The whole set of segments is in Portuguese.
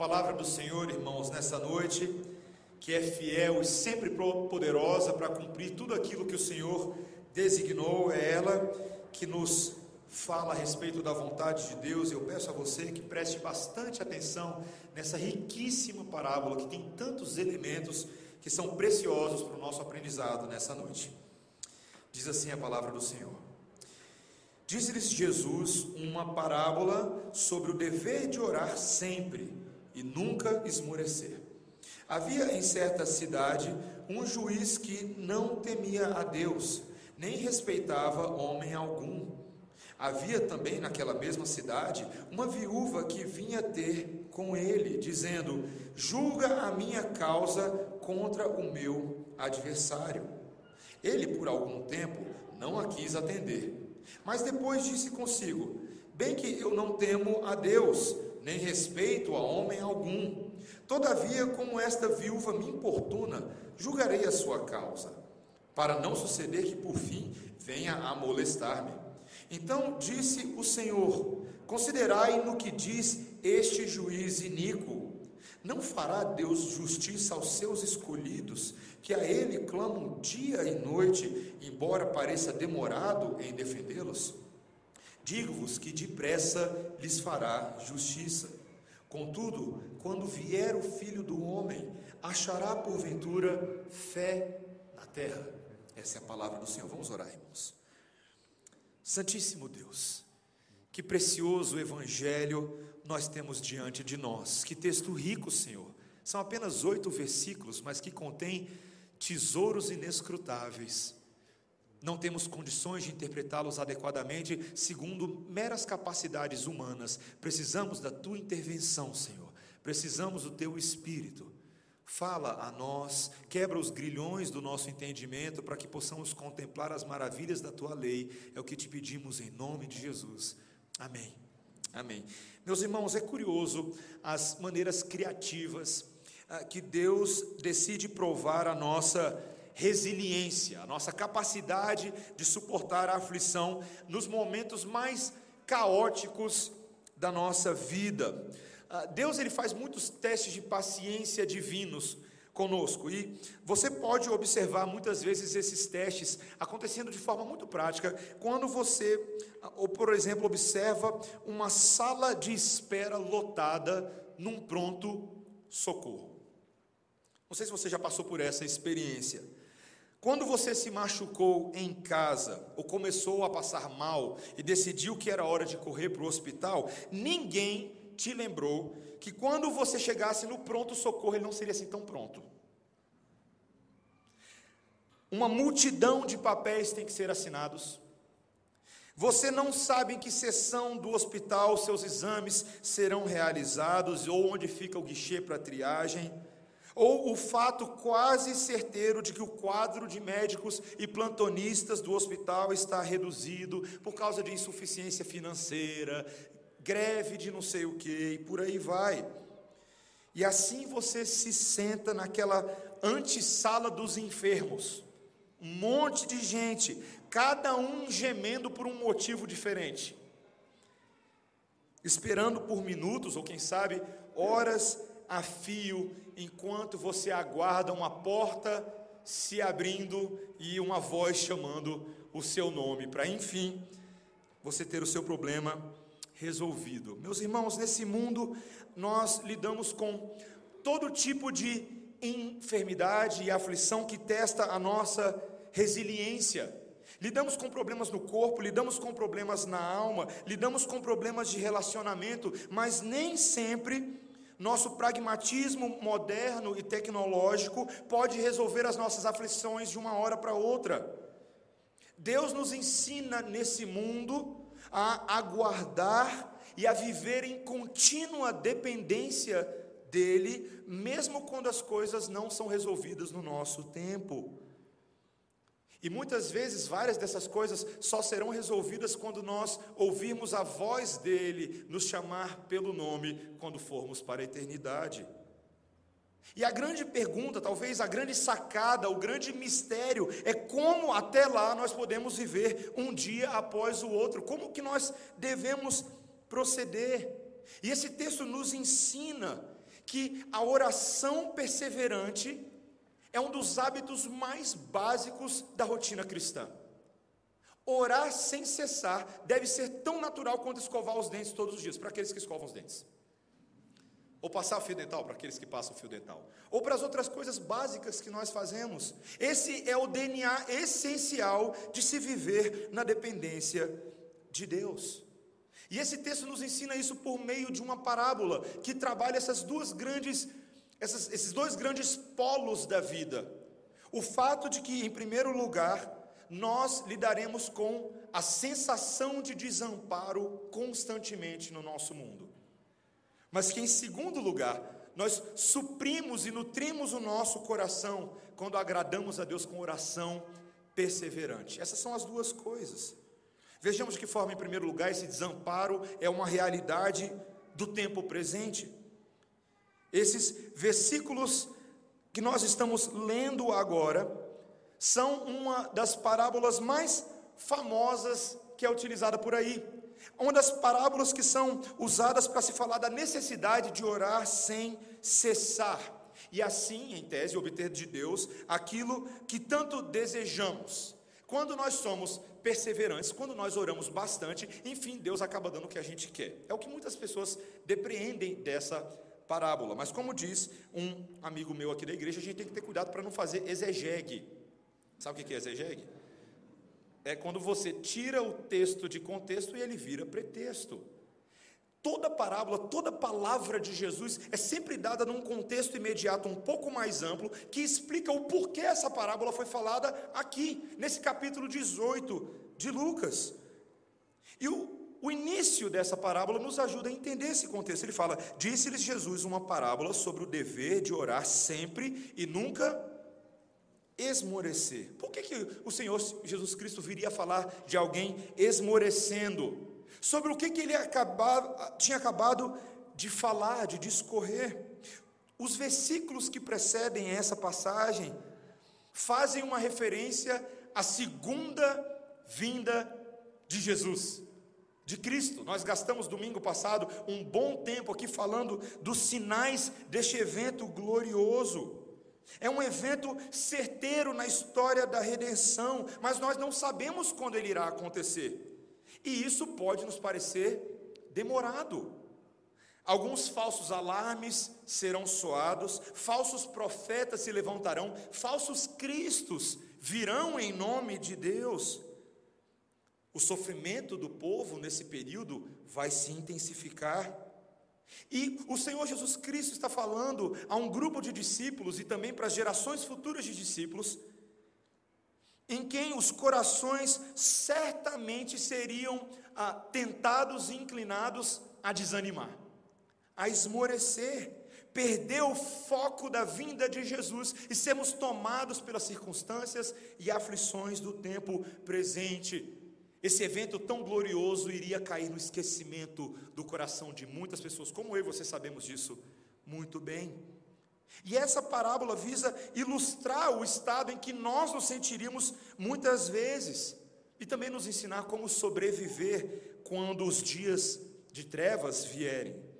palavra do Senhor, irmãos, nessa noite, que é fiel e sempre poderosa para cumprir tudo aquilo que o Senhor designou, é ela que nos fala a respeito da vontade de Deus. Eu peço a você que preste bastante atenção nessa riquíssima parábola que tem tantos elementos que são preciosos para o nosso aprendizado nessa noite. Diz assim a palavra do Senhor. Disse-lhes Jesus uma parábola sobre o dever de orar sempre e nunca esmorecer. Havia em certa cidade um juiz que não temia a Deus, nem respeitava homem algum. Havia também naquela mesma cidade uma viúva que vinha ter com ele, dizendo: Julga a minha causa contra o meu adversário. Ele, por algum tempo, não a quis atender, mas depois disse consigo: Bem que eu não temo a Deus, nem respeito a homem algum. Todavia, como esta viúva me importuna, julgarei a sua causa, para não suceder que por fim venha a molestar-me. Então disse o Senhor: Considerai no que diz este juiz iníquo. Não fará Deus justiça aos seus escolhidos, que a Ele clamam dia e noite, embora pareça demorado em defendê-los? Digo-vos que depressa lhes fará justiça. Contudo, quando vier o filho do homem, achará porventura fé na terra. Essa é a palavra do Senhor. Vamos orar, irmãos. Santíssimo Deus, que precioso evangelho nós temos diante de nós. Que texto rico, Senhor. São apenas oito versículos, mas que contém tesouros inescrutáveis não temos condições de interpretá-los adequadamente segundo meras capacidades humanas. Precisamos da tua intervenção, Senhor. Precisamos do teu espírito. Fala a nós, quebra os grilhões do nosso entendimento para que possamos contemplar as maravilhas da tua lei. É o que te pedimos em nome de Jesus. Amém. Amém. Meus irmãos, é curioso as maneiras criativas ah, que Deus decide provar a nossa resiliência, a nossa capacidade de suportar a aflição nos momentos mais caóticos da nossa vida. Ah, Deus ele faz muitos testes de paciência divinos conosco e você pode observar muitas vezes esses testes acontecendo de forma muito prática quando você, ah, ou por exemplo, observa uma sala de espera lotada num pronto socorro. Não sei se você já passou por essa experiência. Quando você se machucou em casa ou começou a passar mal e decidiu que era hora de correr para o hospital, ninguém te lembrou que quando você chegasse no pronto-socorro ele não seria assim tão pronto. Uma multidão de papéis tem que ser assinados. Você não sabe em que seção do hospital seus exames serão realizados ou onde fica o guichê para triagem ou o fato quase certeiro de que o quadro de médicos e plantonistas do hospital está reduzido por causa de insuficiência financeira, greve de não sei o que, e por aí vai. E assim você se senta naquela antessala dos enfermos, um monte de gente, cada um gemendo por um motivo diferente, esperando por minutos, ou quem sabe horas a fio, enquanto você aguarda uma porta se abrindo e uma voz chamando o seu nome, para enfim você ter o seu problema resolvido. Meus irmãos, nesse mundo nós lidamos com todo tipo de enfermidade e aflição que testa a nossa resiliência. Lidamos com problemas no corpo, lidamos com problemas na alma, lidamos com problemas de relacionamento, mas nem sempre nosso pragmatismo moderno e tecnológico pode resolver as nossas aflições de uma hora para outra. Deus nos ensina nesse mundo a aguardar e a viver em contínua dependência dEle, mesmo quando as coisas não são resolvidas no nosso tempo. E muitas vezes, várias dessas coisas só serão resolvidas quando nós ouvirmos a voz dele nos chamar pelo nome quando formos para a eternidade. E a grande pergunta, talvez a grande sacada, o grande mistério é como até lá nós podemos viver um dia após o outro, como que nós devemos proceder. E esse texto nos ensina que a oração perseverante é um dos hábitos mais básicos da rotina cristã. Orar sem cessar deve ser tão natural quanto escovar os dentes todos os dias, para aqueles que escovam os dentes. Ou passar o fio dental, para aqueles que passam o fio dental. Ou para as outras coisas básicas que nós fazemos. Esse é o DNA essencial de se viver na dependência de Deus. E esse texto nos ensina isso por meio de uma parábola que trabalha essas duas grandes, essas, esses dois grandes polos da vida. O fato de que, em primeiro lugar, nós lidaremos com a sensação de desamparo constantemente no nosso mundo. Mas que, em segundo lugar, nós suprimos e nutrimos o nosso coração quando agradamos a Deus com oração perseverante. Essas são as duas coisas. Vejamos de que forma, em primeiro lugar, esse desamparo é uma realidade do tempo presente. Esses versículos que nós estamos lendo agora são uma das parábolas mais famosas que é utilizada por aí. Uma das parábolas que são usadas para se falar da necessidade de orar sem cessar. E assim, em tese, obter de Deus aquilo que tanto desejamos. Quando nós somos perseverantes, quando nós oramos bastante, enfim, Deus acaba dando o que a gente quer. É o que muitas pessoas depreendem dessa parábola. Mas como diz um amigo meu aqui da igreja, a gente tem que ter cuidado para não fazer exegegue Sabe o que é exegegue? É quando você tira o texto de contexto e ele vira pretexto. Toda parábola, toda palavra de Jesus é sempre dada num contexto imediato um pouco mais amplo, que explica o porquê essa parábola foi falada aqui, nesse capítulo 18 de Lucas. E o, o início dessa parábola nos ajuda a entender esse contexto. Ele fala: Disse-lhes Jesus uma parábola sobre o dever de orar sempre e nunca esmorecer. Por que, que o Senhor Jesus Cristo viria falar de alguém esmorecendo? Sobre o que, que ele acabava, tinha acabado de falar, de discorrer. Os versículos que precedem essa passagem fazem uma referência à segunda vinda de Jesus, de Cristo. Nós gastamos domingo passado um bom tempo aqui falando dos sinais deste evento glorioso. É um evento certeiro na história da redenção, mas nós não sabemos quando ele irá acontecer. E isso pode nos parecer demorado. Alguns falsos alarmes serão soados, falsos profetas se levantarão, falsos cristos virão em nome de Deus. O sofrimento do povo nesse período vai se intensificar. E o Senhor Jesus Cristo está falando a um grupo de discípulos e também para as gerações futuras de discípulos, em quem os corações certamente seriam ah, tentados e inclinados a desanimar, a esmorecer, perder o foco da vinda de Jesus e sermos tomados pelas circunstâncias e aflições do tempo presente. Esse evento tão glorioso iria cair no esquecimento do coração de muitas pessoas, como eu e você sabemos disso muito bem. E essa parábola visa ilustrar o estado em que nós nos sentiríamos muitas vezes e também nos ensinar como sobreviver quando os dias de trevas vierem.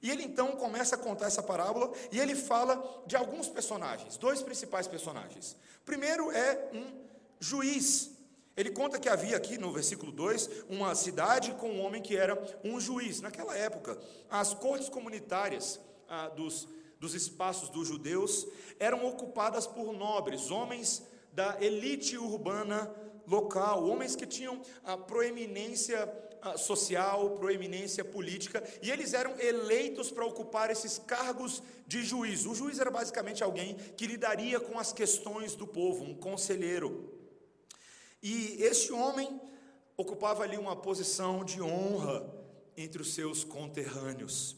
E ele então começa a contar essa parábola e ele fala de alguns personagens, dois principais personagens. Primeiro é um juiz ele conta que havia aqui no versículo 2 uma cidade com um homem que era um juiz. Naquela época, as cortes comunitárias ah, dos, dos espaços dos judeus eram ocupadas por nobres, homens da elite urbana local, homens que tinham a proeminência ah, social, proeminência política, e eles eram eleitos para ocupar esses cargos de juiz. O juiz era basicamente alguém que lidaria com as questões do povo, um conselheiro. E este homem ocupava ali uma posição de honra entre os seus conterrâneos.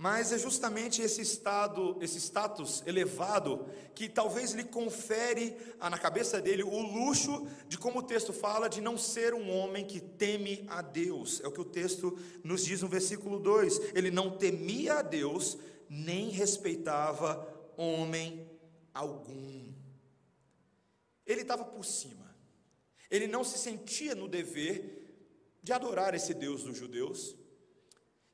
Mas é justamente esse estado, esse status elevado que talvez lhe confere na cabeça dele o luxo de como o texto fala de não ser um homem que teme a Deus. É o que o texto nos diz no versículo 2. Ele não temia a Deus, nem respeitava homem algum. Ele estava por cima. Ele não se sentia no dever de adorar esse Deus dos judeus.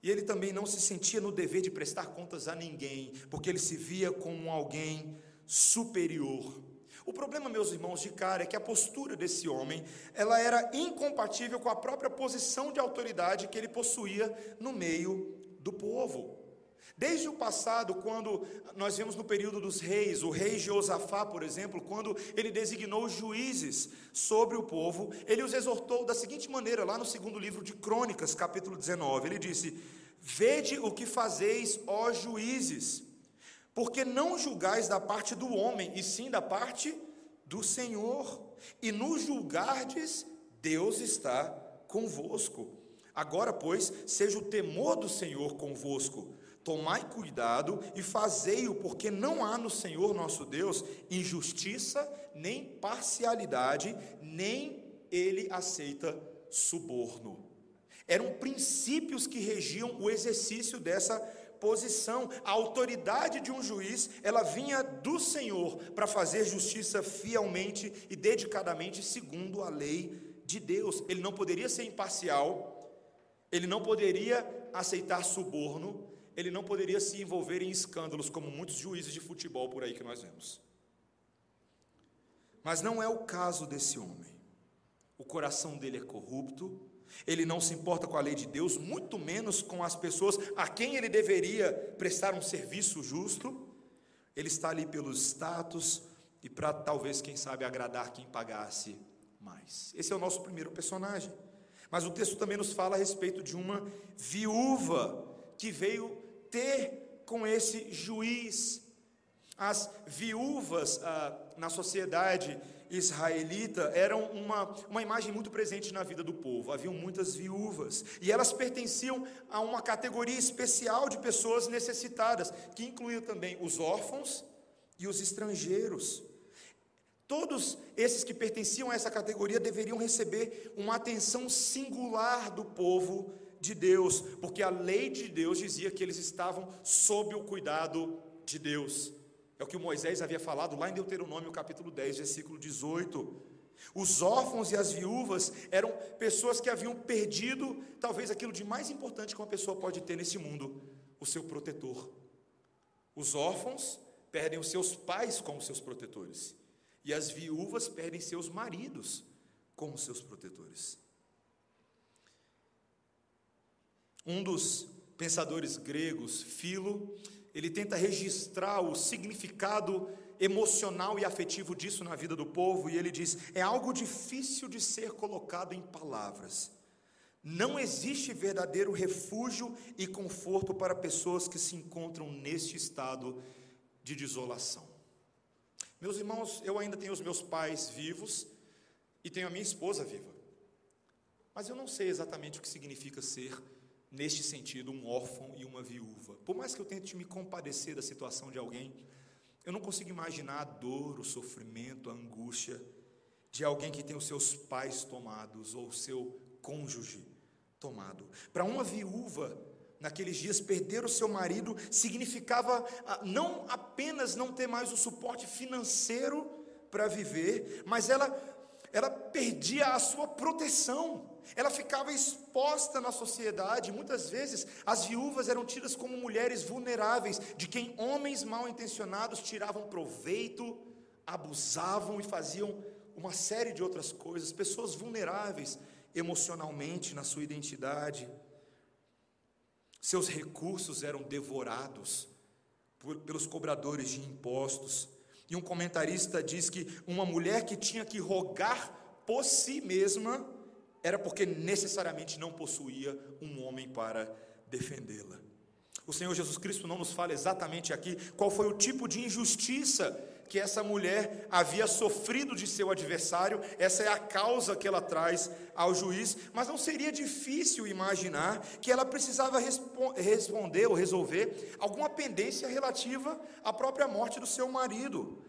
E ele também não se sentia no dever de prestar contas a ninguém, porque ele se via como alguém superior. O problema, meus irmãos, de cara é que a postura desse homem, ela era incompatível com a própria posição de autoridade que ele possuía no meio do povo. Desde o passado, quando nós vemos no período dos reis, o rei Jeosafá, por exemplo, quando ele designou juízes sobre o povo, ele os exortou da seguinte maneira, lá no segundo livro de Crônicas, capítulo 19, ele disse: Vede o que fazeis, ó juízes, porque não julgais da parte do homem, e sim da parte do Senhor, e no julgardes, Deus está convosco. Agora, pois, seja o temor do Senhor convosco Tomai cuidado e fazei-o, porque não há no Senhor nosso Deus injustiça, nem parcialidade, nem ele aceita suborno. Eram princípios que regiam o exercício dessa posição. A autoridade de um juiz, ela vinha do Senhor para fazer justiça fielmente e dedicadamente segundo a lei de Deus. Ele não poderia ser imparcial, ele não poderia aceitar suborno, ele não poderia se envolver em escândalos como muitos juízes de futebol por aí que nós vemos. Mas não é o caso desse homem. O coração dele é corrupto, ele não se importa com a lei de Deus, muito menos com as pessoas a quem ele deveria prestar um serviço justo. Ele está ali pelo status e para talvez, quem sabe, agradar quem pagasse mais. Esse é o nosso primeiro personagem. Mas o texto também nos fala a respeito de uma viúva que veio ter com esse juiz. As viúvas ah, na sociedade israelita eram uma, uma imagem muito presente na vida do povo. Haviam muitas viúvas e elas pertenciam a uma categoria especial de pessoas necessitadas, que incluía também os órfãos e os estrangeiros. Todos esses que pertenciam a essa categoria deveriam receber uma atenção singular do povo de Deus, porque a lei de Deus dizia que eles estavam sob o cuidado de Deus. É o que Moisés havia falado lá em Deuteronômio capítulo 10, versículo 18. Os órfãos e as viúvas eram pessoas que haviam perdido talvez aquilo de mais importante que uma pessoa pode ter nesse mundo, o seu protetor. Os órfãos perdem os seus pais como seus protetores, e as viúvas perdem seus maridos como seus protetores. Um dos pensadores gregos, Filo, ele tenta registrar o significado emocional e afetivo disso na vida do povo, e ele diz: é algo difícil de ser colocado em palavras. Não existe verdadeiro refúgio e conforto para pessoas que se encontram neste estado de desolação. Meus irmãos, eu ainda tenho os meus pais vivos e tenho a minha esposa viva, mas eu não sei exatamente o que significa ser neste sentido, um órfão e uma viúva. Por mais que eu tente me compadecer da situação de alguém, eu não consigo imaginar a dor, o sofrimento, a angústia de alguém que tem os seus pais tomados ou o seu cônjuge tomado. Para uma viúva, naqueles dias, perder o seu marido significava ah, não apenas não ter mais o suporte financeiro para viver, mas ela, ela perdia a sua proteção ela ficava exposta na sociedade. Muitas vezes as viúvas eram tidas como mulheres vulneráveis, de quem homens mal intencionados tiravam proveito, abusavam e faziam uma série de outras coisas. Pessoas vulneráveis emocionalmente na sua identidade. Seus recursos eram devorados por, pelos cobradores de impostos. E um comentarista diz que uma mulher que tinha que rogar por si mesma era porque necessariamente não possuía um homem para defendê-la. O Senhor Jesus Cristo não nos fala exatamente aqui qual foi o tipo de injustiça que essa mulher havia sofrido de seu adversário, essa é a causa que ela traz ao juiz, mas não seria difícil imaginar que ela precisava responder ou resolver alguma pendência relativa à própria morte do seu marido.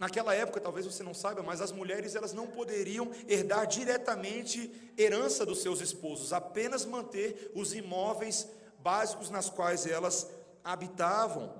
Naquela época, talvez você não saiba, mas as mulheres elas não poderiam herdar diretamente herança dos seus esposos, apenas manter os imóveis básicos nas quais elas habitavam.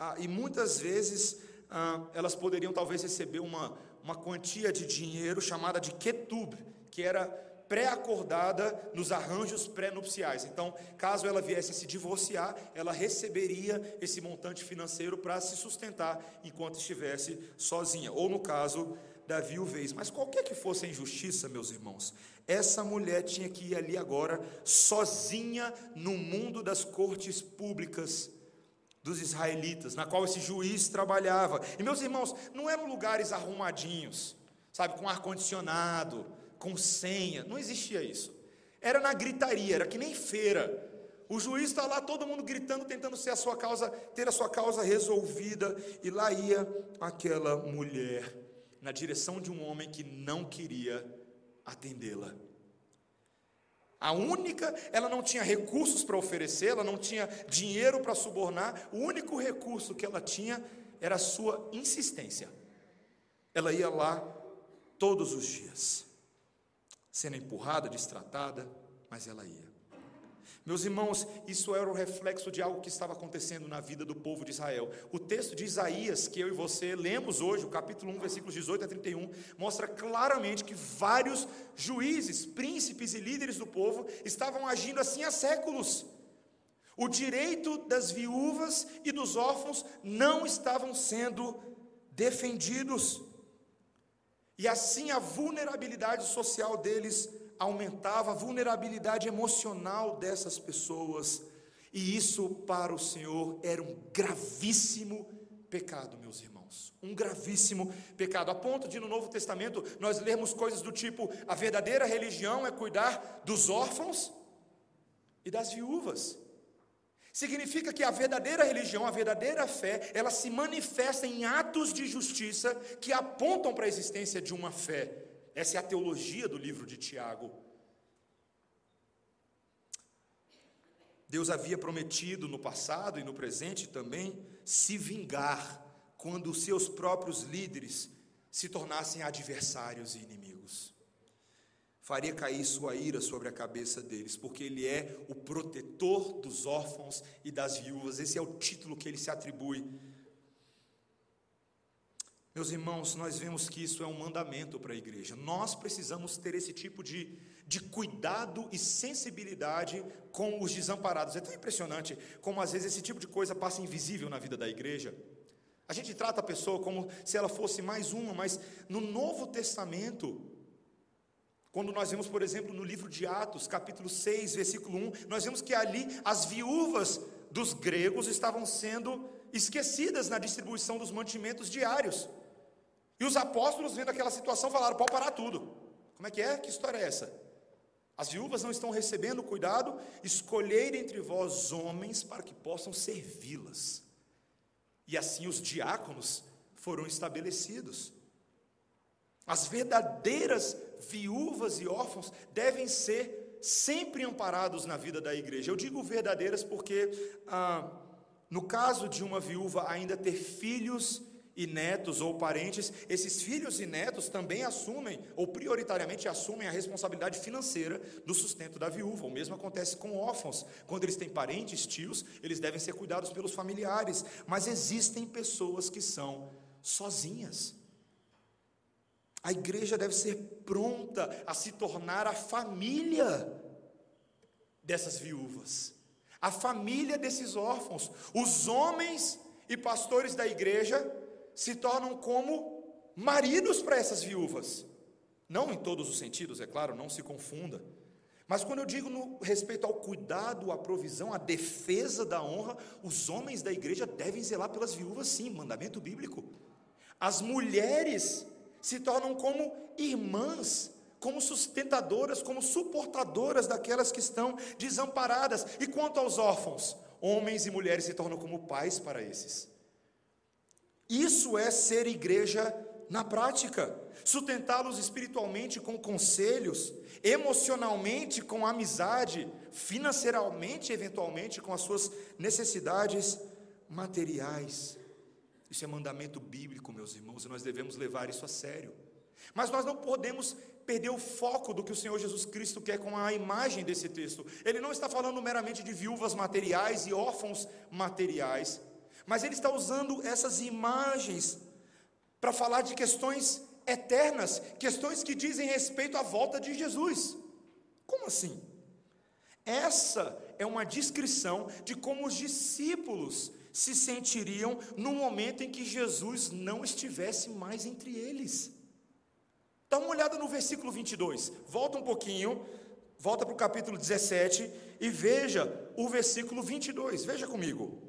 Ah, e muitas vezes ah, elas poderiam talvez receber uma, uma quantia de dinheiro chamada de ketub, que era pré-acordada nos arranjos pré-nupciais. Então, caso ela viesse a se divorciar, ela receberia esse montante financeiro para se sustentar enquanto estivesse sozinha, ou no caso da viuvez. Mas qualquer que fosse a injustiça, meus irmãos, essa mulher tinha que ir ali agora sozinha no mundo das cortes públicas dos israelitas, na qual esse juiz trabalhava. E meus irmãos, não eram lugares arrumadinhos, sabe, com ar condicionado, com senha, não existia isso. Era na gritaria, era que nem feira. O juiz está lá, todo mundo gritando, tentando ser a sua causa, ter a sua causa resolvida, e lá ia aquela mulher na direção de um homem que não queria atendê-la. A única, ela não tinha recursos para oferecer, ela não tinha dinheiro para subornar, o único recurso que ela tinha era a sua insistência. Ela ia lá todos os dias, sendo empurrada, destratada, mas ela ia. Meus irmãos, isso era o reflexo de algo que estava acontecendo na vida do povo de Israel. O texto de Isaías, que eu e você lemos hoje, o capítulo 1, versículos 18 a 31, mostra claramente que vários juízes, príncipes e líderes do povo estavam agindo assim há séculos. O direito das viúvas e dos órfãos não estavam sendo defendidos. E assim a vulnerabilidade social deles aumentava a vulnerabilidade emocional dessas pessoas, e isso para o Senhor era um gravíssimo pecado, meus irmãos. Um gravíssimo pecado, a ponto de no Novo Testamento nós lermos coisas do tipo: a verdadeira religião é cuidar dos órfãos e das viúvas. Significa que a verdadeira religião, a verdadeira fé, ela se manifesta em atos de justiça que apontam para a existência de uma fé essa é a teologia do livro de Tiago. Deus havia prometido no passado e no presente também se vingar quando os seus próprios líderes se tornassem adversários e inimigos. Faria cair sua ira sobre a cabeça deles, porque Ele é o protetor dos órfãos e das viúvas. Esse é o título que ele se atribui meus irmãos, nós vemos que isso é um mandamento para a igreja. Nós precisamos ter esse tipo de, de cuidado e sensibilidade com os desamparados. É tão impressionante como às vezes esse tipo de coisa passa invisível na vida da igreja. A gente trata a pessoa como se ela fosse mais uma, mas no Novo Testamento, quando nós vemos, por exemplo, no livro de Atos, capítulo 6, versículo 1, nós vemos que ali as viúvas dos gregos estavam sendo esquecidas na distribuição dos mantimentos diários. E os apóstolos, vendo aquela situação, falaram: pode parar tudo. Como é que é? Que história é essa? As viúvas não estão recebendo cuidado, escolher entre vós homens para que possam servi-las. E assim os diáconos foram estabelecidos. As verdadeiras viúvas e órfãos devem ser sempre amparados na vida da igreja. Eu digo verdadeiras porque, ah, no caso de uma viúva ainda ter filhos e netos ou parentes, esses filhos e netos também assumem, ou prioritariamente assumem a responsabilidade financeira do sustento da viúva. O mesmo acontece com órfãos. Quando eles têm parentes, tios, eles devem ser cuidados pelos familiares. Mas existem pessoas que são sozinhas. A igreja deve ser pronta a se tornar a família dessas viúvas, a família desses órfãos. Os homens e pastores da igreja se tornam como maridos para essas viúvas. Não em todos os sentidos, é claro, não se confunda. Mas quando eu digo no respeito ao cuidado, à provisão, à defesa da honra, os homens da igreja devem zelar pelas viúvas, sim, mandamento bíblico. As mulheres se tornam como irmãs, como sustentadoras, como suportadoras daquelas que estão desamparadas. E quanto aos órfãos, homens e mulheres se tornam como pais para esses. Isso é ser igreja na prática. Sustentá-los espiritualmente com conselhos, emocionalmente com amizade, financeiramente, eventualmente, com as suas necessidades materiais. Isso é mandamento bíblico, meus irmãos, e nós devemos levar isso a sério. Mas nós não podemos perder o foco do que o Senhor Jesus Cristo quer com a imagem desse texto. Ele não está falando meramente de viúvas materiais e órfãos materiais. Mas ele está usando essas imagens para falar de questões eternas, questões que dizem respeito à volta de Jesus. Como assim? Essa é uma descrição de como os discípulos se sentiriam no momento em que Jesus não estivesse mais entre eles. Dá uma olhada no versículo 22, volta um pouquinho, volta para o capítulo 17 e veja o versículo 22, veja comigo.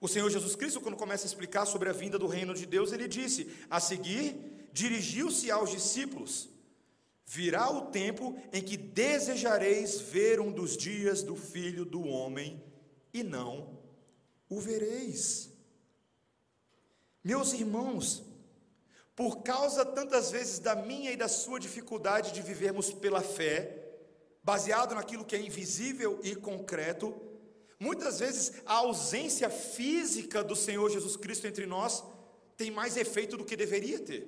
O Senhor Jesus Cristo, quando começa a explicar sobre a vinda do reino de Deus, ele disse: A seguir, dirigiu-se aos discípulos: Virá o tempo em que desejareis ver um dos dias do filho do homem, e não o vereis. Meus irmãos, por causa tantas vezes da minha e da sua dificuldade de vivermos pela fé, baseado naquilo que é invisível e concreto, Muitas vezes a ausência física do Senhor Jesus Cristo entre nós tem mais efeito do que deveria ter.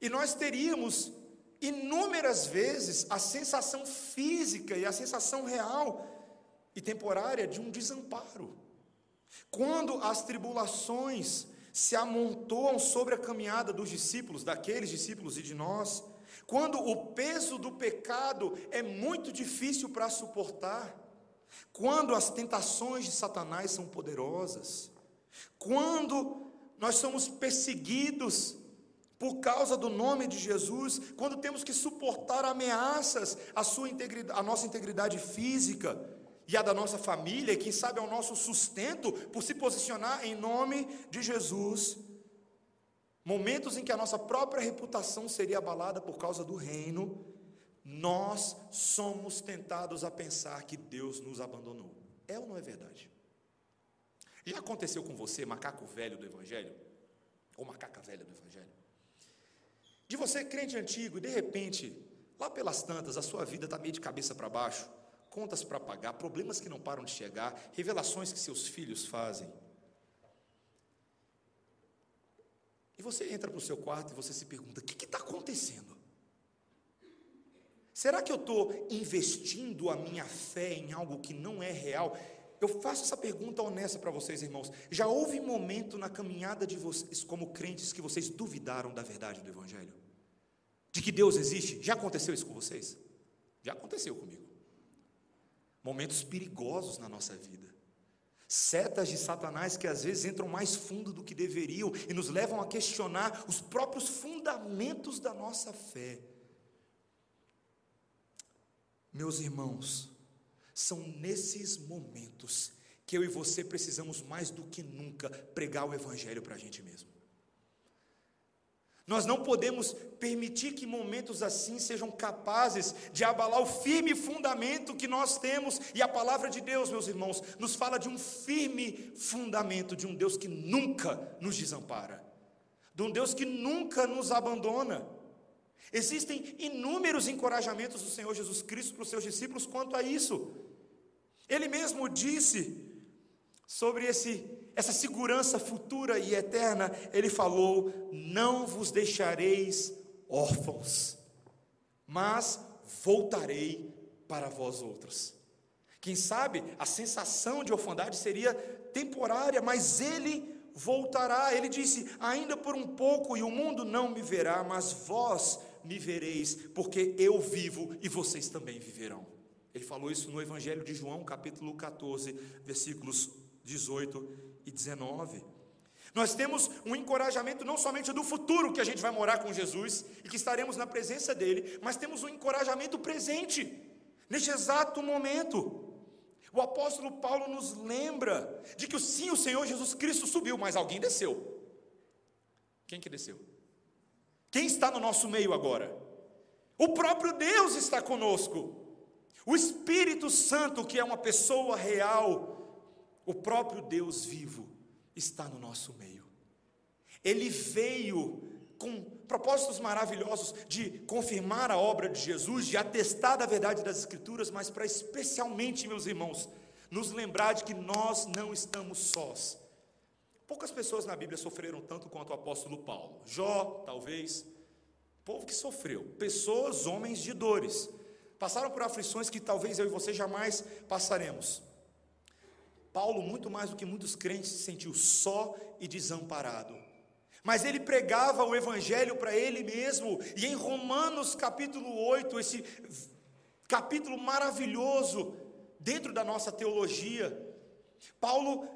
E nós teríamos inúmeras vezes a sensação física e a sensação real e temporária de um desamparo. Quando as tribulações se amontoam sobre a caminhada dos discípulos, daqueles discípulos e de nós, quando o peso do pecado é muito difícil para suportar, quando as tentações de Satanás são poderosas, quando nós somos perseguidos por causa do nome de Jesus, quando temos que suportar ameaças à, sua integridade, à nossa integridade física e à da nossa família, e quem sabe ao nosso sustento, por se posicionar em nome de Jesus, momentos em que a nossa própria reputação seria abalada por causa do reino, nós somos tentados a pensar que Deus nos abandonou. É ou não é verdade? Já aconteceu com você, macaco velho do Evangelho? Ou macaca velha do Evangelho? De você, crente antigo, e de repente, lá pelas tantas, a sua vida está meio de cabeça para baixo, contas para pagar, problemas que não param de chegar, revelações que seus filhos fazem. E você entra para o seu quarto e você se pergunta: o que está acontecendo? Será que eu estou investindo a minha fé em algo que não é real? Eu faço essa pergunta honesta para vocês, irmãos. Já houve momento na caminhada de vocês, como crentes, que vocês duvidaram da verdade do Evangelho? De que Deus existe? Já aconteceu isso com vocês? Já aconteceu comigo. Momentos perigosos na nossa vida. Setas de Satanás que às vezes entram mais fundo do que deveriam e nos levam a questionar os próprios fundamentos da nossa fé. Meus irmãos, são nesses momentos que eu e você precisamos mais do que nunca pregar o Evangelho para a gente mesmo. Nós não podemos permitir que momentos assim sejam capazes de abalar o firme fundamento que nós temos, e a palavra de Deus, meus irmãos, nos fala de um firme fundamento, de um Deus que nunca nos desampara, de um Deus que nunca nos abandona. Existem inúmeros encorajamentos do Senhor Jesus Cristo para os seus discípulos quanto a isso. Ele mesmo disse sobre esse, essa segurança futura e eterna, ele falou: Não vos deixareis órfãos, mas voltarei para vós outros. Quem sabe a sensação de orfandade seria temporária, mas ele voltará. Ele disse: Ainda por um pouco, e o mundo não me verá, mas vós me vereis, porque eu vivo e vocês também viverão. Ele falou isso no Evangelho de João, capítulo 14, versículos 18 e 19. Nós temos um encorajamento não somente do futuro, que a gente vai morar com Jesus e que estaremos na presença dele, mas temos um encorajamento presente, neste exato momento. O apóstolo Paulo nos lembra de que sim, o Senhor Jesus Cristo subiu, mas alguém desceu. Quem que desceu? Quem está no nosso meio agora? O próprio Deus está conosco. O Espírito Santo, que é uma pessoa real, o próprio Deus vivo, está no nosso meio. Ele veio com propósitos maravilhosos de confirmar a obra de Jesus, de atestar da verdade das Escrituras, mas para especialmente, meus irmãos, nos lembrar de que nós não estamos sós. Poucas pessoas na Bíblia sofreram tanto quanto o apóstolo Paulo. Jó, talvez. Povo que sofreu. Pessoas, homens de dores. Passaram por aflições que talvez eu e você jamais passaremos. Paulo, muito mais do que muitos crentes, se sentiu só e desamparado. mas ele pregava o evangelho para ele mesmo. E em Romanos capítulo 8, esse capítulo maravilhoso dentro da nossa teologia, Paulo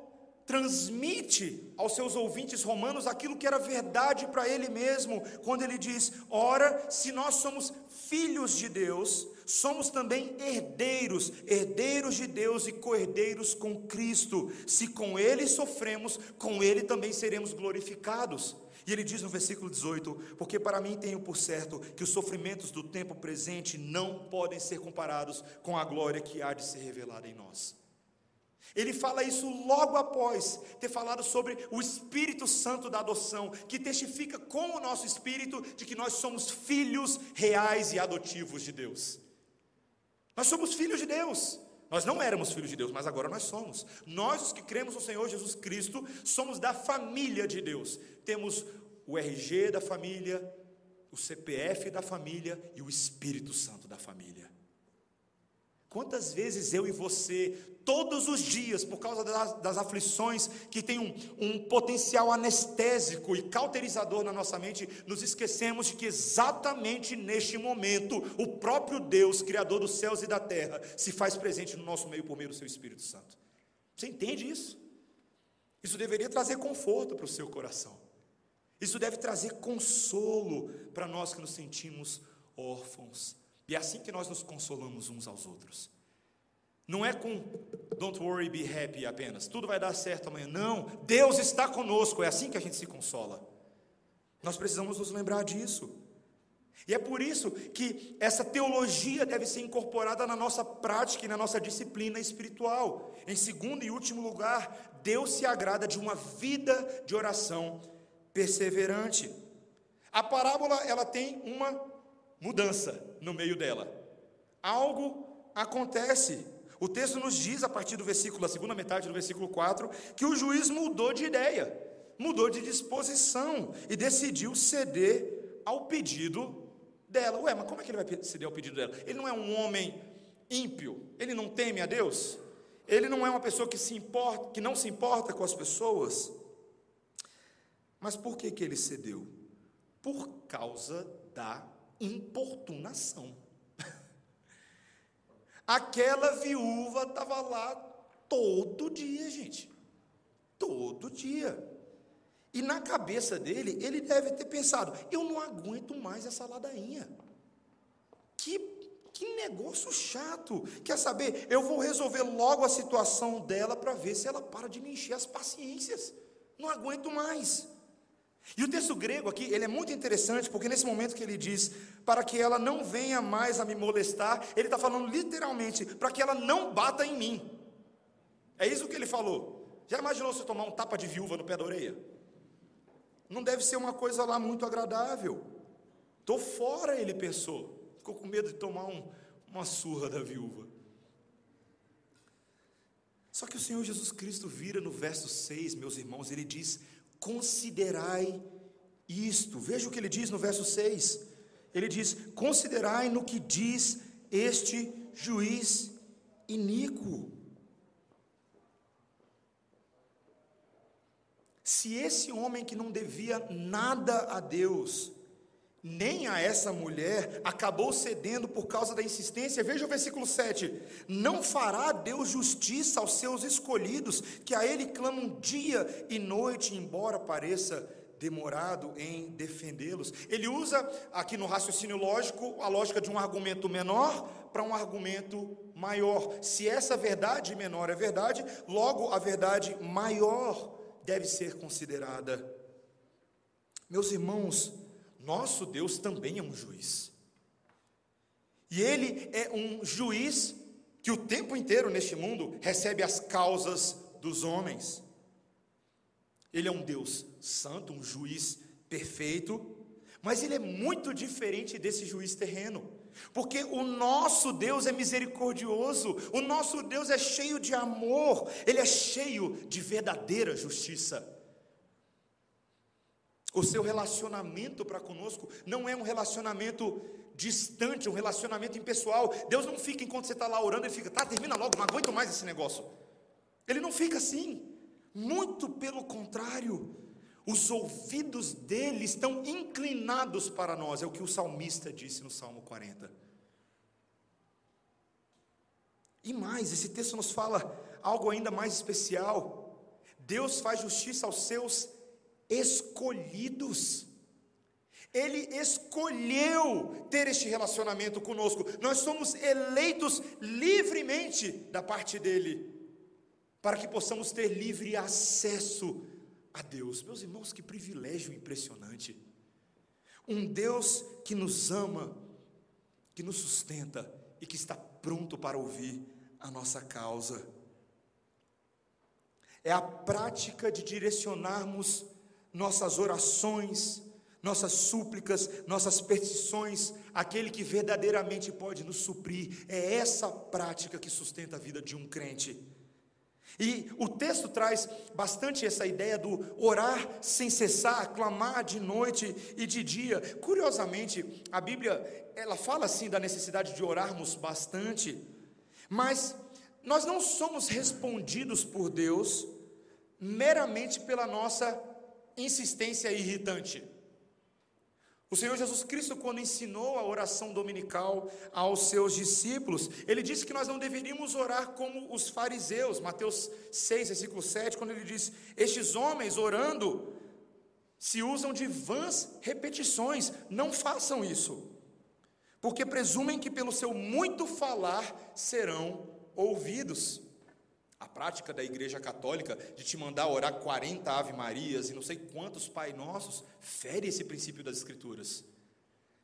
transmite aos seus ouvintes romanos aquilo que era verdade para ele mesmo, quando ele diz: Ora, se nós somos filhos de Deus, somos também herdeiros, herdeiros de Deus e co-herdeiros com Cristo. Se com Ele sofremos, com Ele também seremos glorificados. E ele diz no versículo 18: Porque para mim tenho por certo que os sofrimentos do tempo presente não podem ser comparados com a glória que há de ser revelada em nós. Ele fala isso logo após ter falado sobre o Espírito Santo da adoção, que testifica com o nosso espírito de que nós somos filhos reais e adotivos de Deus. Nós somos filhos de Deus. Nós não éramos filhos de Deus, mas agora nós somos. Nós, os que cremos no Senhor Jesus Cristo, somos da família de Deus. Temos o RG da família, o CPF da família e o Espírito Santo da família. Quantas vezes eu e você, todos os dias, por causa das, das aflições que tem um, um, potencial anestésico e cauterizador na nossa mente, nos esquecemos de que exatamente neste momento, o próprio Deus, Criador dos céus e da terra, se faz presente no nosso meio por meio do seu Espírito Santo. Você entende isso? Isso deveria trazer conforto para o seu coração. Isso deve trazer consolo para nós que nos sentimos órfãos e é assim que nós nos consolamos uns aos outros. Não é com don't worry, be happy apenas, tudo vai dar certo amanhã. Não, Deus está conosco, é assim que a gente se consola. Nós precisamos nos lembrar disso. E é por isso que essa teologia deve ser incorporada na nossa prática e na nossa disciplina espiritual. Em segundo e último lugar, Deus se agrada de uma vida de oração perseverante. A parábola ela tem uma mudança no meio dela. Algo acontece. O texto nos diz, a partir do versículo, a segunda metade do versículo 4, que o juiz mudou de ideia, mudou de disposição e decidiu ceder ao pedido dela. Ué, mas como é que ele vai ceder ao pedido dela? Ele não é um homem ímpio, ele não teme a Deus, ele não é uma pessoa que se importa, que não se importa com as pessoas. Mas por que que ele cedeu? Por causa da importunação. Aquela viúva estava lá todo dia, gente. Todo dia. E na cabeça dele, ele deve ter pensado: eu não aguento mais essa ladainha. Que, que negócio chato. Quer saber? Eu vou resolver logo a situação dela para ver se ela para de me encher as paciências. Não aguento mais. E o texto grego aqui, ele é muito interessante, porque nesse momento que ele diz, para que ela não venha mais a me molestar, ele está falando literalmente, para que ela não bata em mim. É isso que ele falou. Já imaginou você tomar um tapa de viúva no pé da orelha? Não deve ser uma coisa lá muito agradável. Estou fora, ele pensou. Ficou com medo de tomar um, uma surra da viúva. Só que o Senhor Jesus Cristo vira no verso 6, meus irmãos, ele diz: considerai isto. Veja o que ele diz no verso 6. Ele diz: Considerai no que diz este juiz iníquo. Se esse homem que não devia nada a Deus, nem a essa mulher, acabou cedendo por causa da insistência. Veja o versículo 7: Não fará Deus justiça aos seus escolhidos, que a Ele clamam dia e noite, embora pareça demorado em defendê-los. Ele usa aqui no raciocínio lógico a lógica de um argumento menor para um argumento maior. Se essa verdade menor é verdade, logo a verdade maior deve ser considerada. Meus irmãos, nosso Deus também é um juiz. E ele é um juiz que o tempo inteiro neste mundo recebe as causas dos homens. Ele é um Deus santo, um juiz perfeito, mas ele é muito diferente desse juiz terreno. Porque o nosso Deus é misericordioso, o nosso Deus é cheio de amor, ele é cheio de verdadeira justiça. O seu relacionamento para conosco não é um relacionamento distante, um relacionamento impessoal. Deus não fica enquanto você está lá orando, ele fica, tá, termina logo, não aguento mais esse negócio. Ele não fica assim. Muito pelo contrário. os ouvidos dele estão inclinados para nós, é o que o salmista disse no Salmo 40. E mais, esse texto nos fala algo ainda mais especial. Deus faz justiça aos seus escolhidos. Ele escolheu ter este relacionamento conosco. Nós somos eleitos livremente da parte dele, para que possamos ter livre acesso a Deus. Meus irmãos, que privilégio impressionante. Um Deus que nos ama, que nos sustenta e que está pronto para ouvir a nossa causa. É a prática de direcionarmos nossas orações, nossas súplicas, nossas petições, aquele que verdadeiramente pode nos suprir. É essa prática que sustenta a vida de um crente. E o texto traz bastante essa ideia do orar sem cessar, clamar de noite e de dia. Curiosamente, a Bíblia, ela fala assim da necessidade de orarmos bastante, mas nós não somos respondidos por Deus meramente pela nossa insistência irritante. O Senhor Jesus Cristo, quando ensinou a oração dominical aos seus discípulos, ele disse que nós não deveríamos orar como os fariseus, Mateus 6, versículo 7, quando ele diz: Estes homens orando se usam de vãs repetições, não façam isso, porque presumem que pelo seu muito falar serão ouvidos a prática da Igreja Católica de te mandar orar 40 Ave Marias e não sei quantos Pai Nossos, fere esse princípio das Escrituras.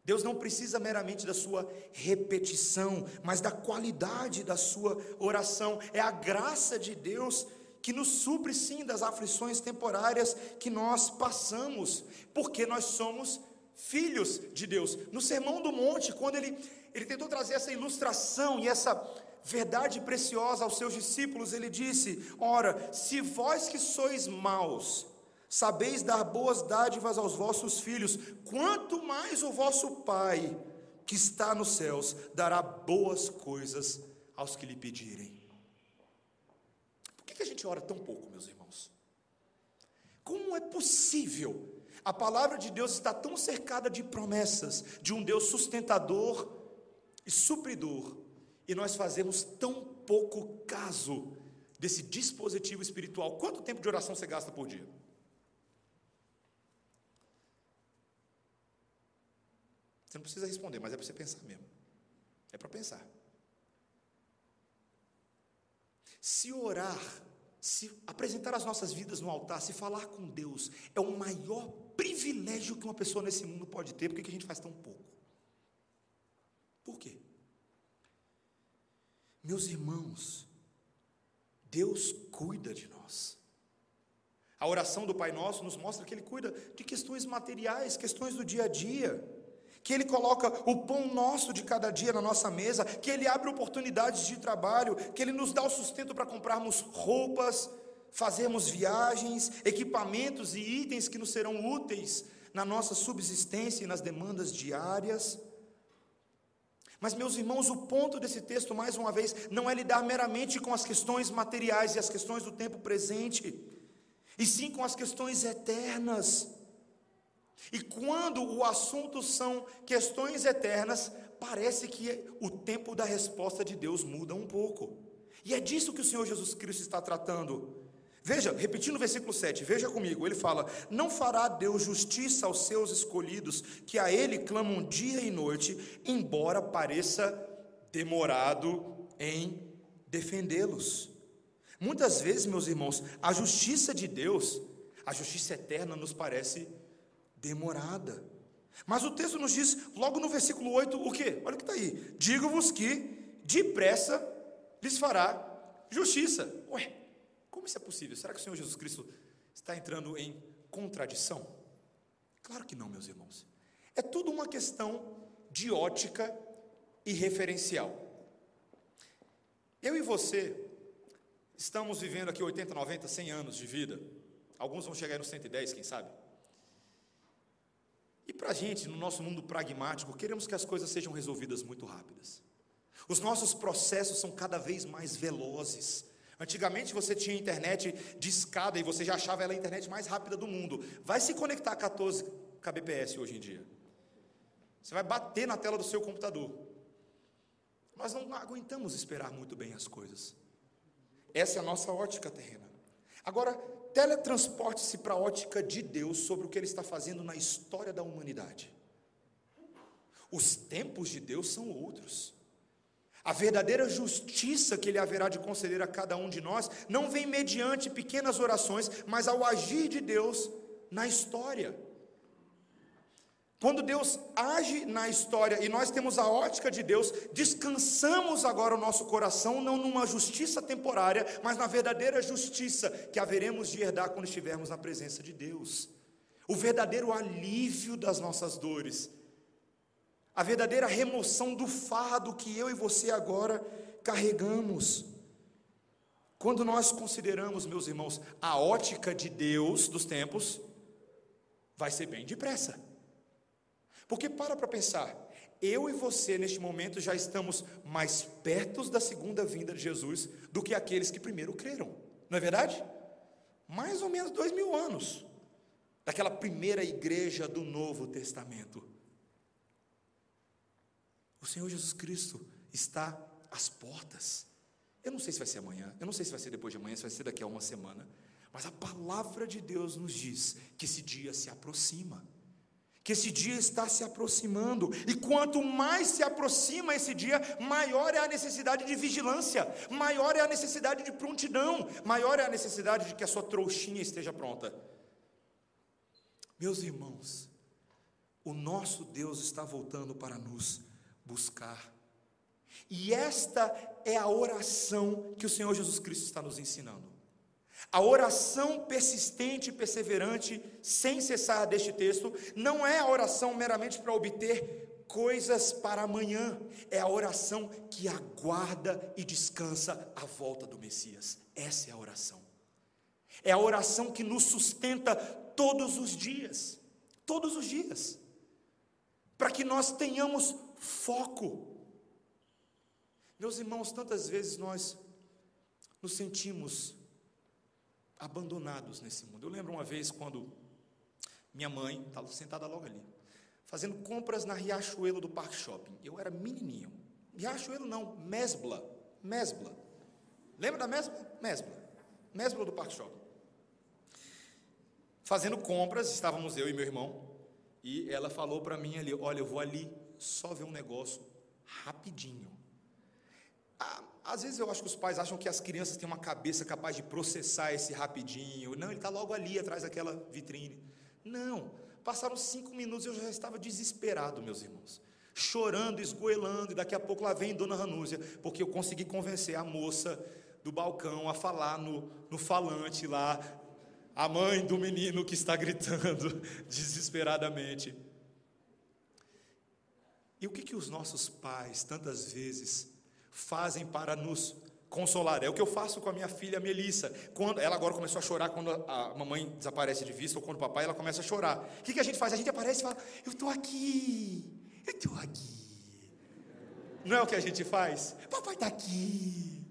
Deus não precisa meramente da sua repetição, mas da qualidade da sua oração. É a graça de Deus que nos supre sim das aflições temporárias que nós passamos, porque nós somos filhos de Deus. No Sermão do Monte, quando ele, ele tentou trazer essa ilustração e essa verdade preciosa aos seus discípulos, ele disse: Ora, se vós que sois maus, sabeis dar boas dádivas aos vossos filhos, quanto mais o vosso Pai, que está nos céus, dará boas coisas aos que lhe pedirem. Por que a gente ora tão pouco, meus irmãos? Como é possível? A palavra de Deus está tão cercada de promessas, de um Deus sustentador e supridor, e nós fazemos tão pouco caso desse dispositivo espiritual. Quanto tempo de oração você gasta por dia? Você não precisa responder, mas é para você pensar mesmo. É para pensar. Se orar, se apresentar as nossas vidas no altar, se falar com Deus, é o maior privilégio que uma pessoa nesse mundo pode ter. Por que a gente faz tão pouco? Por quê? Meus irmãos, Deus cuida de nós. A oração do Pai Nosso nos mostra que Ele cuida de questões materiais, questões do dia a dia, que Ele coloca o pão nosso de cada dia na nossa mesa, que Ele abre oportunidades de trabalho, que Ele nos dá o sustento para comprarmos roupas, fazermos viagens, equipamentos e itens que nos serão úteis na nossa subsistência e nas demandas diárias. Mas, meus irmãos, o ponto desse texto, mais uma vez, não é lidar meramente com as questões materiais e as questões do tempo presente, e sim com as questões eternas. E quando o assunto são questões eternas, parece que o tempo da resposta de Deus muda um pouco. E é disso que o Senhor Jesus Cristo está tratando. Veja, repetindo o versículo 7, veja comigo, ele fala: Não fará Deus justiça aos seus escolhidos, que a ele clamam dia e noite, embora pareça demorado em defendê-los. Muitas vezes, meus irmãos, a justiça de Deus, a justiça eterna, nos parece demorada. Mas o texto nos diz, logo no versículo 8, o que? Olha o que está aí: Digo-vos que depressa lhes fará justiça. Ué, como isso é possível? Será que o Senhor Jesus Cristo está entrando em contradição? Claro que não, meus irmãos. É tudo uma questão de ótica e referencial. Eu e você estamos vivendo aqui 80, 90, 100 anos de vida. Alguns vão chegar nos 110, quem sabe? E para a gente, no nosso mundo pragmático, queremos que as coisas sejam resolvidas muito rápidas. Os nossos processos são cada vez mais velozes, Antigamente você tinha internet de escada e você já achava ela a internet mais rápida do mundo. Vai se conectar a 14 kbps hoje em dia. Você vai bater na tela do seu computador. Nós não aguentamos esperar muito bem as coisas. Essa é a nossa ótica terrena. Agora, teletransporte-se para a ótica de Deus sobre o que Ele está fazendo na história da humanidade. Os tempos de Deus são outros. A verdadeira justiça que Ele haverá de conceder a cada um de nós não vem mediante pequenas orações, mas ao agir de Deus na história. Quando Deus age na história e nós temos a ótica de Deus, descansamos agora o nosso coração não numa justiça temporária, mas na verdadeira justiça que haveremos de herdar quando estivermos na presença de Deus. O verdadeiro alívio das nossas dores, a verdadeira remoção do fardo que eu e você agora carregamos. Quando nós consideramos, meus irmãos, a ótica de Deus dos tempos, vai ser bem depressa. Porque para para pensar, eu e você neste momento já estamos mais perto da segunda vinda de Jesus do que aqueles que primeiro creram, não é verdade? Mais ou menos dois mil anos, daquela primeira igreja do Novo Testamento. O Senhor Jesus Cristo está às portas. Eu não sei se vai ser amanhã, eu não sei se vai ser depois de amanhã, se vai ser daqui a uma semana, mas a palavra de Deus nos diz que esse dia se aproxima que esse dia está se aproximando, e quanto mais se aproxima esse dia, maior é a necessidade de vigilância, maior é a necessidade de prontidão, maior é a necessidade de que a sua trouxinha esteja pronta. Meus irmãos, o nosso Deus está voltando para nos buscar, e esta é a oração que o Senhor Jesus Cristo está nos ensinando. A oração persistente e perseverante, sem cessar deste texto, não é a oração meramente para obter coisas para amanhã, é a oração que aguarda e descansa a volta do Messias. Essa é a oração. É a oração que nos sustenta todos os dias, todos os dias, para que nós tenhamos foco. Meus irmãos, tantas vezes nós nos sentimos abandonados nesse mundo. Eu lembro uma vez quando minha mãe estava sentada logo ali, fazendo compras na Riachuelo do Parque Shopping. Eu era menininho. Riachuelo não, Mesbla. Mesbla. Lembra da Mesbla? Mesbla. Mesbla do Parque Shopping. Fazendo compras, estávamos eu e meu irmão, e ela falou para mim ali: Olha, eu vou ali só ver um negócio rapidinho. Ah, às vezes eu acho que os pais acham que as crianças têm uma cabeça capaz de processar esse rapidinho. Não, ele está logo ali atrás daquela vitrine. Não, passaram cinco minutos e eu já estava desesperado, meus irmãos. Chorando, esgoelando, e daqui a pouco lá vem Dona Ranúzia, porque eu consegui convencer a moça do balcão a falar no, no falante lá, a mãe do menino que está gritando desesperadamente. E o que, que os nossos pais, tantas vezes, fazem para nos consolar. É o que eu faço com a minha filha Melissa. Quando ela agora começou a chorar quando a mamãe desaparece de vista ou quando o papai ela começa a chorar. O que, que a gente faz? A gente aparece e fala: "Eu estou aqui. Eu estou aqui". Não é o que a gente faz? Papai está aqui.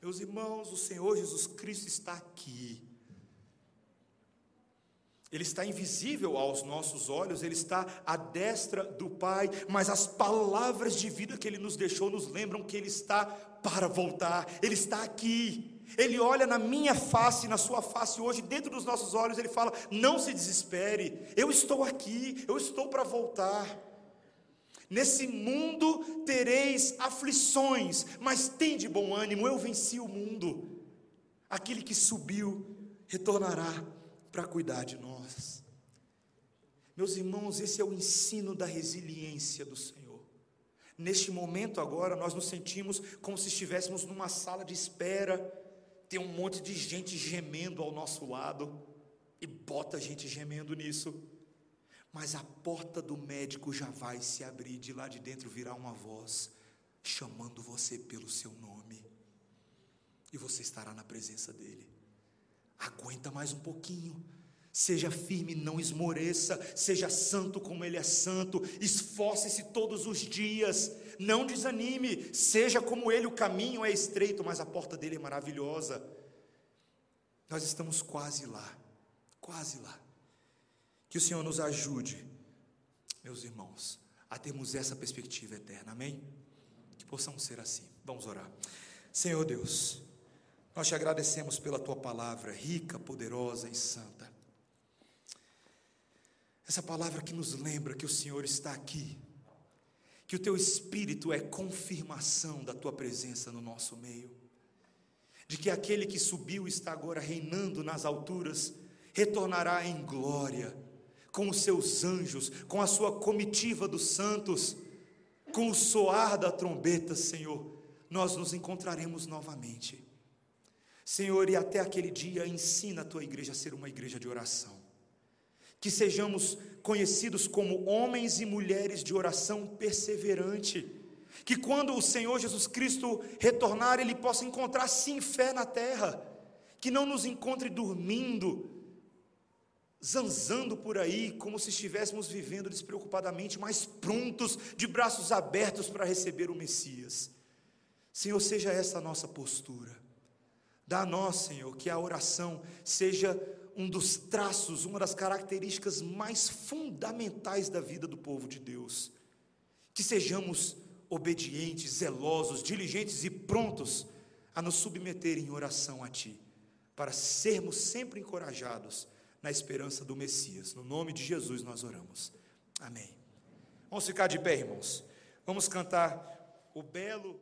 Meus irmãos, o Senhor Jesus Cristo está aqui. Ele está invisível aos nossos olhos, ele está à destra do Pai, mas as palavras de vida que ele nos deixou nos lembram que ele está para voltar, ele está aqui. Ele olha na minha face, na sua face hoje, dentro dos nossos olhos, ele fala: Não se desespere, eu estou aqui, eu estou para voltar. Nesse mundo tereis aflições, mas tem de bom ânimo, eu venci o mundo. Aquele que subiu retornará para cuidar de nós. Meus irmãos, esse é o ensino da resiliência do Senhor. Neste momento agora, nós nos sentimos como se estivéssemos numa sala de espera, tem um monte de gente gemendo ao nosso lado, e bota a gente gemendo nisso. Mas a porta do médico já vai se abrir, de lá de dentro virá uma voz chamando você pelo seu nome, e você estará na presença dele. Aguenta mais um pouquinho. Seja firme, não esmoreça, seja santo como Ele é santo, esforce-se todos os dias, não desanime, seja como Ele, o caminho é estreito, mas a porta dele é maravilhosa. Nós estamos quase lá, quase lá. Que o Senhor nos ajude, meus irmãos, a termos essa perspectiva eterna, amém? Que possamos ser assim. Vamos orar. Senhor Deus, nós te agradecemos pela tua palavra rica, poderosa e santa. Essa palavra que nos lembra que o Senhor está aqui, que o teu espírito é confirmação da tua presença no nosso meio, de que aquele que subiu está agora reinando nas alturas, retornará em glória, com os seus anjos, com a sua comitiva dos santos, com o soar da trombeta, Senhor, nós nos encontraremos novamente. Senhor, e até aquele dia, ensina a tua igreja a ser uma igreja de oração que sejamos conhecidos como homens e mulheres de oração perseverante, que quando o Senhor Jesus Cristo retornar, Ele possa encontrar sim fé na terra, que não nos encontre dormindo, zanzando por aí, como se estivéssemos vivendo despreocupadamente, mas prontos, de braços abertos para receber o Messias. Senhor, seja essa a nossa postura. Dá a nós, Senhor, que a oração seja um dos traços, uma das características mais fundamentais da vida do povo de Deus. Que sejamos obedientes, zelosos, diligentes e prontos a nos submeter em oração a Ti, para sermos sempre encorajados na esperança do Messias. No nome de Jesus nós oramos. Amém. Vamos ficar de pé, irmãos. Vamos cantar o belo.